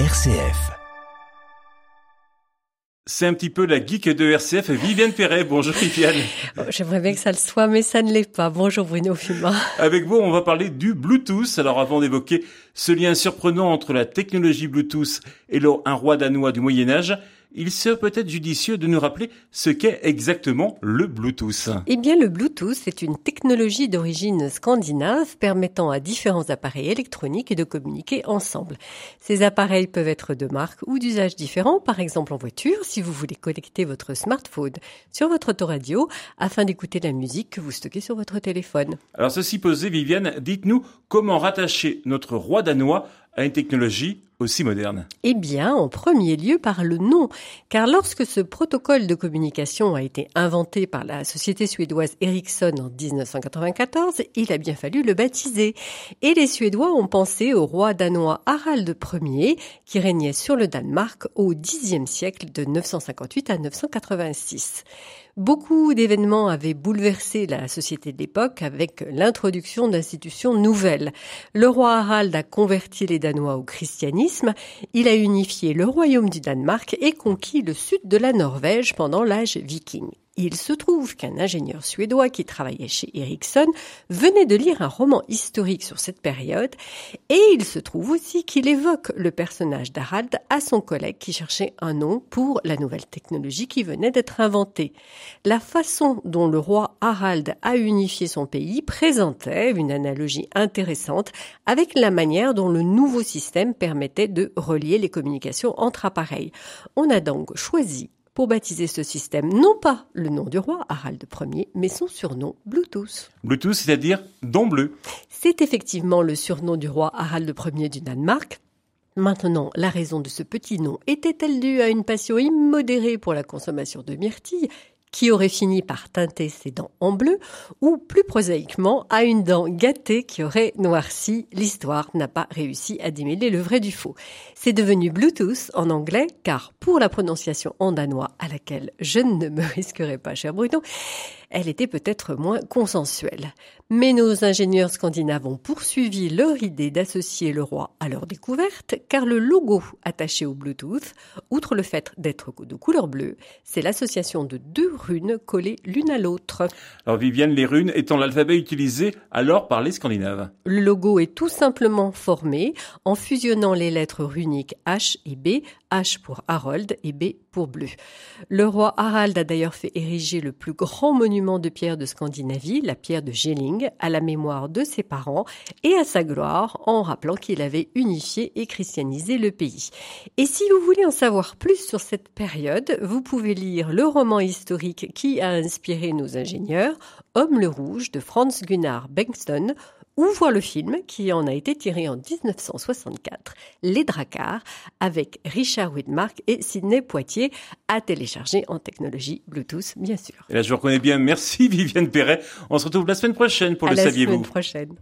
RCF. C'est un petit peu la geek de RCF, Viviane Perret. Bonjour Viviane. Oh, J'aimerais bien que ça le soit, mais ça ne l'est pas. Bonjour Bruno Fuma. Avec vous, on va parler du Bluetooth. Alors avant d'évoquer ce lien surprenant entre la technologie Bluetooth et le, un roi danois du Moyen Âge, il serait peut-être judicieux de nous rappeler ce qu'est exactement le Bluetooth. Eh bien, le Bluetooth est une technologie d'origine scandinave permettant à différents appareils électroniques de communiquer ensemble. Ces appareils peuvent être de marque ou d'usage différents, par exemple en voiture, si vous voulez connecter votre smartphone sur votre autoradio afin d'écouter la musique que vous stockez sur votre téléphone. Alors ceci posé, Viviane, dites-nous comment rattacher notre roi danois à une technologie aussi moderne Eh bien, en premier lieu par le nom, car lorsque ce protocole de communication a été inventé par la société suédoise Ericsson en 1994, il a bien fallu le baptiser. Et les Suédois ont pensé au roi danois Harald Ier, qui régnait sur le Danemark au Xe siècle de 958 à 986. Beaucoup d'événements avaient bouleversé la société de l'époque avec l'introduction d'institutions nouvelles. Le roi Harald a converti les Danois au christianisme, il a unifié le royaume du Danemark et conquis le sud de la Norvège pendant l'âge viking. Il se trouve qu'un ingénieur suédois qui travaillait chez Ericsson venait de lire un roman historique sur cette période et il se trouve aussi qu'il évoque le personnage d'Harald à son collègue qui cherchait un nom pour la nouvelle technologie qui venait d'être inventée. La façon dont le roi Harald a unifié son pays présentait une analogie intéressante avec la manière dont le nouveau système permettait de relier les communications entre appareils. On a donc choisi pour baptiser ce système non pas le nom du roi Harald Ier, mais son surnom Bluetooth. Bluetooth, c'est-à-dire don bleu. C'est effectivement le surnom du roi Harald Ier du Danemark. Maintenant, la raison de ce petit nom était-elle due à une passion immodérée pour la consommation de myrtille qui aurait fini par teinter ses dents en bleu, ou plus prosaïquement à une dent gâtée qui aurait noirci. L'histoire n'a pas réussi à démêler le vrai du faux. C'est devenu Bluetooth en anglais, car pour la prononciation en danois à laquelle je ne me risquerai pas, cher Bruno, elle était peut-être moins consensuelle. Mais nos ingénieurs scandinaves ont poursuivi leur idée d'associer le roi à leur découverte, car le logo attaché au Bluetooth, outre le fait d'être de couleur bleue, c'est l'association de deux runes collées l'une à l'autre. Alors Viviane, les runes étant l'alphabet utilisé alors par les Scandinaves. Le logo est tout simplement formé en fusionnant les lettres runiques H et B, H pour Harold et B pour bleu. Le roi Harald a d'ailleurs fait ériger le plus grand monument de pierre de Scandinavie, la pierre de Gelling, à la mémoire de ses parents et à sa gloire, en rappelant qu'il avait unifié et christianisé le pays. Et si vous voulez en savoir plus sur cette période, vous pouvez lire le roman historique qui a inspiré nos ingénieurs, Homme le Rouge de Franz Gunnar Bengtsson, ou voir le film qui en a été tiré en 1964, Les Dracars, avec Richard Widmark et Sidney Poitier, à télécharger en technologie Bluetooth, bien sûr. Et là, je vous reconnais bien. Merci Viviane Perret. On se retrouve la semaine prochaine pour à le la saviez-vous? semaine prochaine.